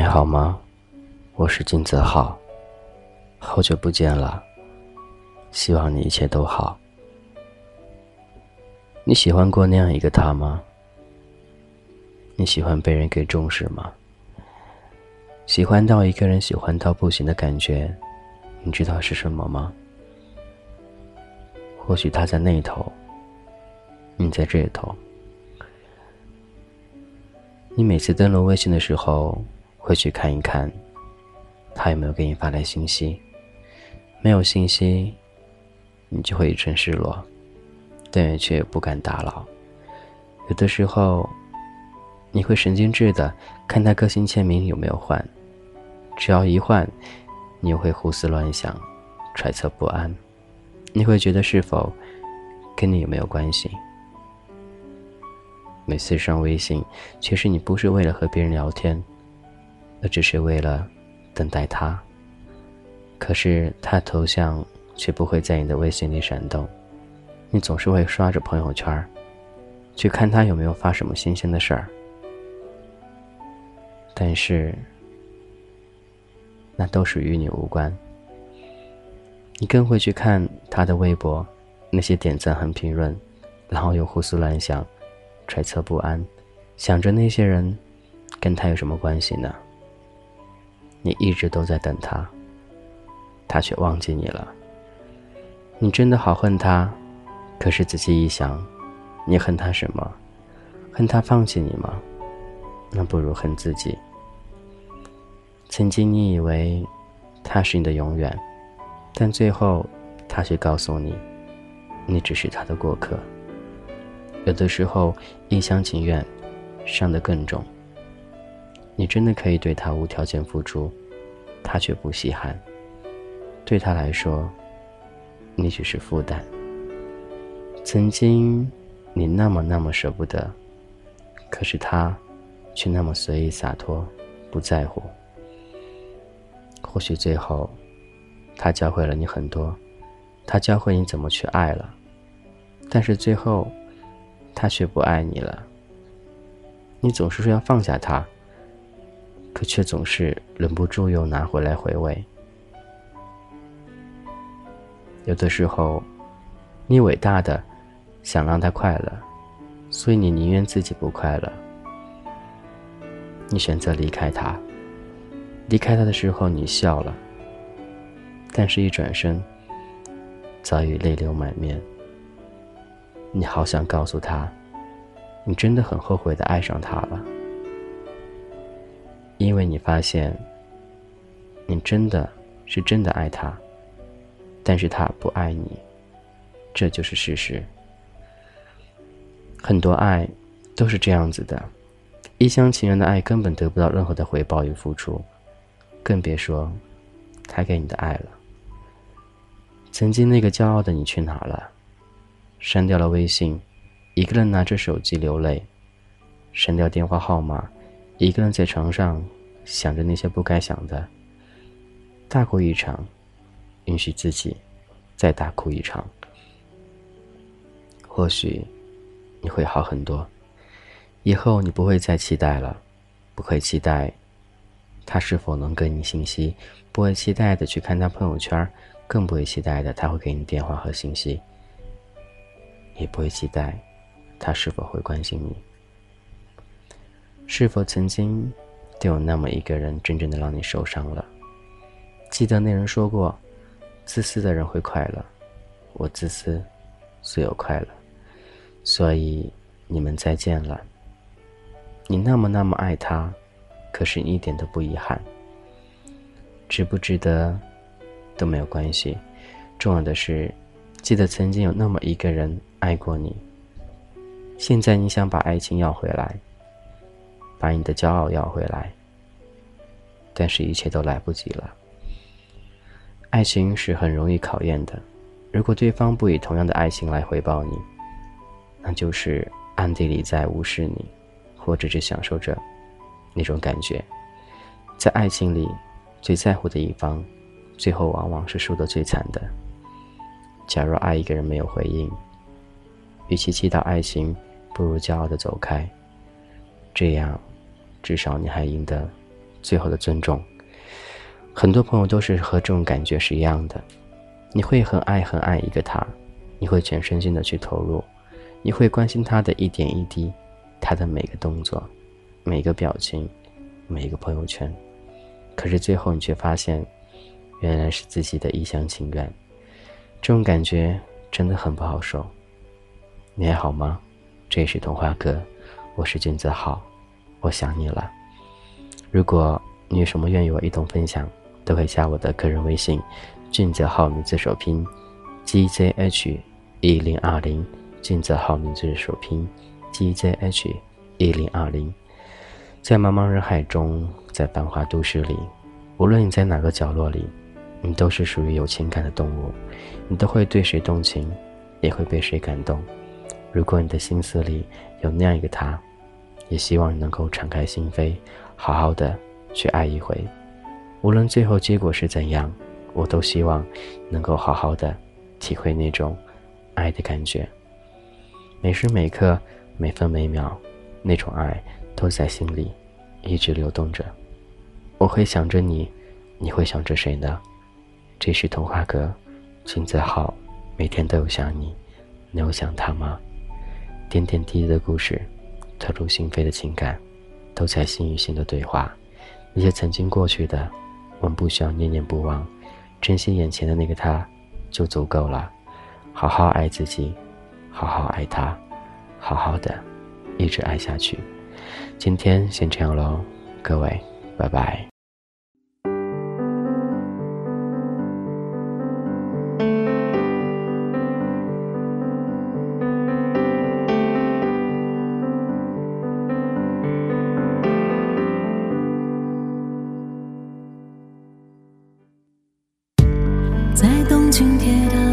还好吗？我是金泽浩，好久不见了，希望你一切都好。你喜欢过那样一个他吗？你喜欢被人给重视吗？喜欢到一个人喜欢到不行的感觉，你知道是什么吗？或许他在那头，你在这头。你每次登录微信的时候，会去看一看，他有没有给你发来信息。没有信息，你就会一阵失落，但也却不敢打扰。有的时候，你会神经质的看他个性签名有没有换，只要一换，你又会胡思乱想，揣测不安。你会觉得是否跟你有没有关系？每次上微信，其实你不是为了和别人聊天，而只是为了等待他。可是他头像却不会在你的微信里闪动，你总是会刷着朋友圈，去看他有没有发什么新鲜的事儿。但是，那都是与你无关。你更会去看他的微博，那些点赞和评论，然后又胡思乱想。揣测不安，想着那些人跟他有什么关系呢？你一直都在等他，他却忘记你了。你真的好恨他，可是仔细一想，你恨他什么？恨他放弃你吗？那不如恨自己。曾经你以为他是你的永远，但最后他却告诉你，你只是他的过客。有的时候，一厢情愿，伤得更重。你真的可以对他无条件付出，他却不稀罕。对他来说，你只是负担。曾经，你那么那么舍不得，可是他，却那么随意洒脱，不在乎。或许最后，他教会了你很多，他教会你怎么去爱了，但是最后。他却不爱你了。你总是说要放下他，可却总是忍不住又拿回来回味。有的时候，你伟大的想让他快乐，所以你宁愿自己不快乐。你选择离开他，离开他的时候你笑了，但是一转身，早已泪流满面。你好想告诉他，你真的很后悔的爱上他了，因为你发现，你真的是真的爱他，但是他不爱你，这就是事实。很多爱都是这样子的，一厢情愿的爱根本得不到任何的回报与付出，更别说他给你的爱了。曾经那个骄傲的你去哪了？删掉了微信，一个人拿着手机流泪；删掉电话号码，一个人在床上想着那些不该想的。大哭一场，允许自己再大哭一场，或许你会好很多。以后你不会再期待了，不会期待他是否能给你信息，不会期待的去看他朋友圈，更不会期待的他会给你电话和信息。也不会期待，他是否会关心你，是否曾经都有那么一个人真正的让你受伤了。记得那人说过：“自私的人会快乐，我自私，所有快乐。”所以你们再见了。你那么那么爱他，可是你一点都不遗憾。值不值得都没有关系，重要的是。记得曾经有那么一个人爱过你，现在你想把爱情要回来，把你的骄傲要回来，但是一切都来不及了。爱情是很容易考验的，如果对方不以同样的爱情来回报你，那就是暗地里在无视你，或者是享受着那种感觉。在爱情里，最在乎的一方，最后往往是输得最惨的。假如爱一个人没有回应，与其祈祷爱情，不如骄傲的走开。这样，至少你还赢得最后的尊重。很多朋友都是和这种感觉是一样的，你会很爱很爱一个他，你会全身心的去投入，你会关心他的一点一滴，他的每个动作，每个表情，每个朋友圈。可是最后你却发现，原来是自己的一厢情愿，这种感觉真的很不好受。你还好吗？这里是童话哥，我是君子浩，我想你了。如果你有什么愿意我一同分享，都可以加我的个人微信，俊泽浩名字首拼，gzh 一零二零，俊泽浩名字首拼，gzh 一零二零。在茫茫人海中，在繁华都市里，无论你在哪个角落里，你都是属于有情感的动物，你都会对谁动情，也会被谁感动。如果你的心思里有那样一个他，也希望能够敞开心扉，好好的去爱一回。无论最后结果是怎样，我都希望能够好好的体会那种爱的感觉。每时每刻，每分每秒，那种爱都在心里一直流动着。我会想着你，你会想着谁呢？这是童话哥，金子浩，每天都有想你，你有想他吗？点点滴滴的故事，透露心扉的情感，都在心与心的对话。那些曾经过去的，我们不需要念念不忘，珍惜眼前的那个他，就足够了。好好爱自己，好好爱他，好好的，一直爱下去。今天先这样喽，各位，拜拜。紧贴的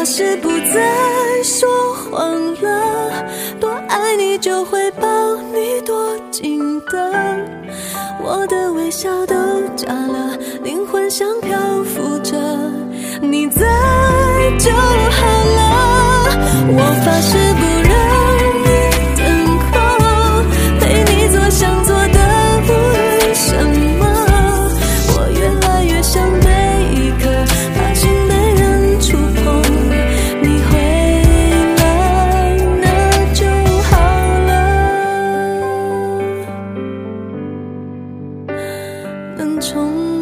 发誓不再说谎了，多爱你就会抱你多紧的，我的微笑都假了，灵魂像漂浮着，你在就好了，我发誓不重